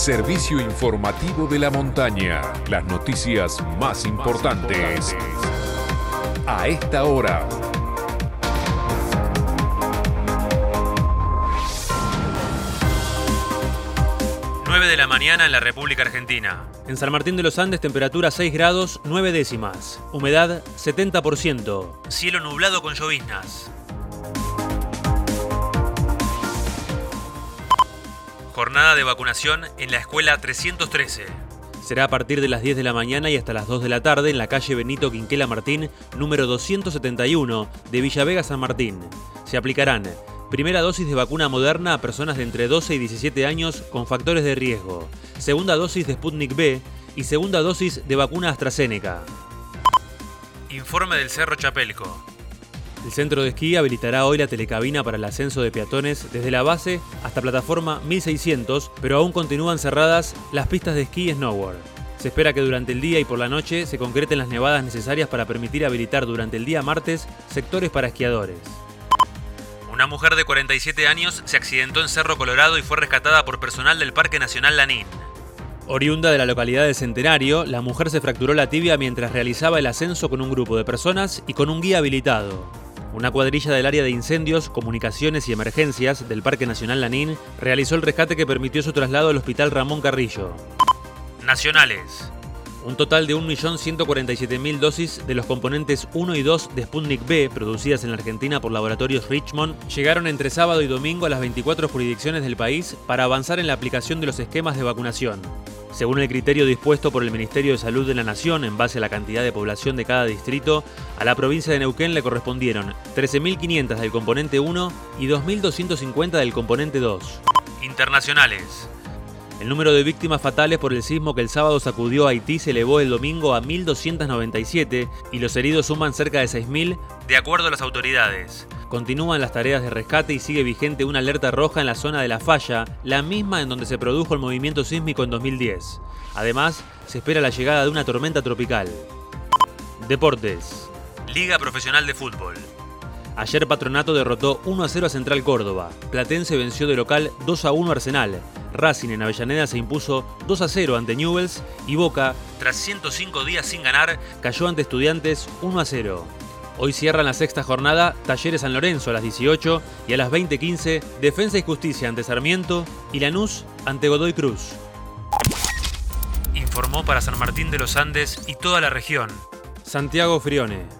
servicio informativo de la montaña. Las noticias más importantes a esta hora. 9 de la mañana en la República Argentina. En San Martín de los Andes, temperatura 6 grados 9 décimas. Humedad 70%. Cielo nublado con lloviznas. Jornada de vacunación en la escuela 313. Será a partir de las 10 de la mañana y hasta las 2 de la tarde en la calle Benito Quinquela Martín, número 271 de Villavega San Martín. Se aplicarán Primera dosis de vacuna moderna a personas de entre 12 y 17 años con factores de riesgo. Segunda dosis de Sputnik B y segunda dosis de vacuna AstraZeneca. Informe del Cerro Chapelco. El centro de esquí habilitará hoy la telecabina para el ascenso de peatones desde la base hasta plataforma 1600, pero aún continúan cerradas las pistas de esquí y snowboard. Se espera que durante el día y por la noche se concreten las nevadas necesarias para permitir habilitar durante el día martes sectores para esquiadores. Una mujer de 47 años se accidentó en Cerro Colorado y fue rescatada por personal del Parque Nacional Lanín. Oriunda de la localidad de Centenario, la mujer se fracturó la tibia mientras realizaba el ascenso con un grupo de personas y con un guía habilitado. Una cuadrilla del área de incendios, comunicaciones y emergencias del Parque Nacional Lanín realizó el rescate que permitió su traslado al Hospital Ramón Carrillo. Nacionales. Un total de 1.147.000 dosis de los componentes 1 y 2 de Sputnik B, producidas en la Argentina por laboratorios Richmond, llegaron entre sábado y domingo a las 24 jurisdicciones del país para avanzar en la aplicación de los esquemas de vacunación. Según el criterio dispuesto por el Ministerio de Salud de la Nación en base a la cantidad de población de cada distrito, a la provincia de Neuquén le correspondieron 13.500 del componente 1 y 2.250 del componente 2. Internacionales. El número de víctimas fatales por el sismo que el sábado sacudió a Haití se elevó el domingo a 1.297 y los heridos suman cerca de 6.000, de acuerdo a las autoridades. Continúan las tareas de rescate y sigue vigente una alerta roja en la zona de la falla, la misma en donde se produjo el movimiento sísmico en 2010. Además, se espera la llegada de una tormenta tropical. Deportes. Liga Profesional de Fútbol. Ayer Patronato derrotó 1 a 0 a Central Córdoba. Platense venció de local 2 a 1 a Arsenal. Racing en Avellaneda se impuso 2 a 0 ante Newells y Boca, tras 105 días sin ganar, cayó ante Estudiantes 1 a 0. Hoy cierran la sexta jornada Talleres San Lorenzo a las 18 y a las 20.15 Defensa y Justicia ante Sarmiento y Lanús ante Godoy Cruz. Informó para San Martín de los Andes y toda la región. Santiago Frione.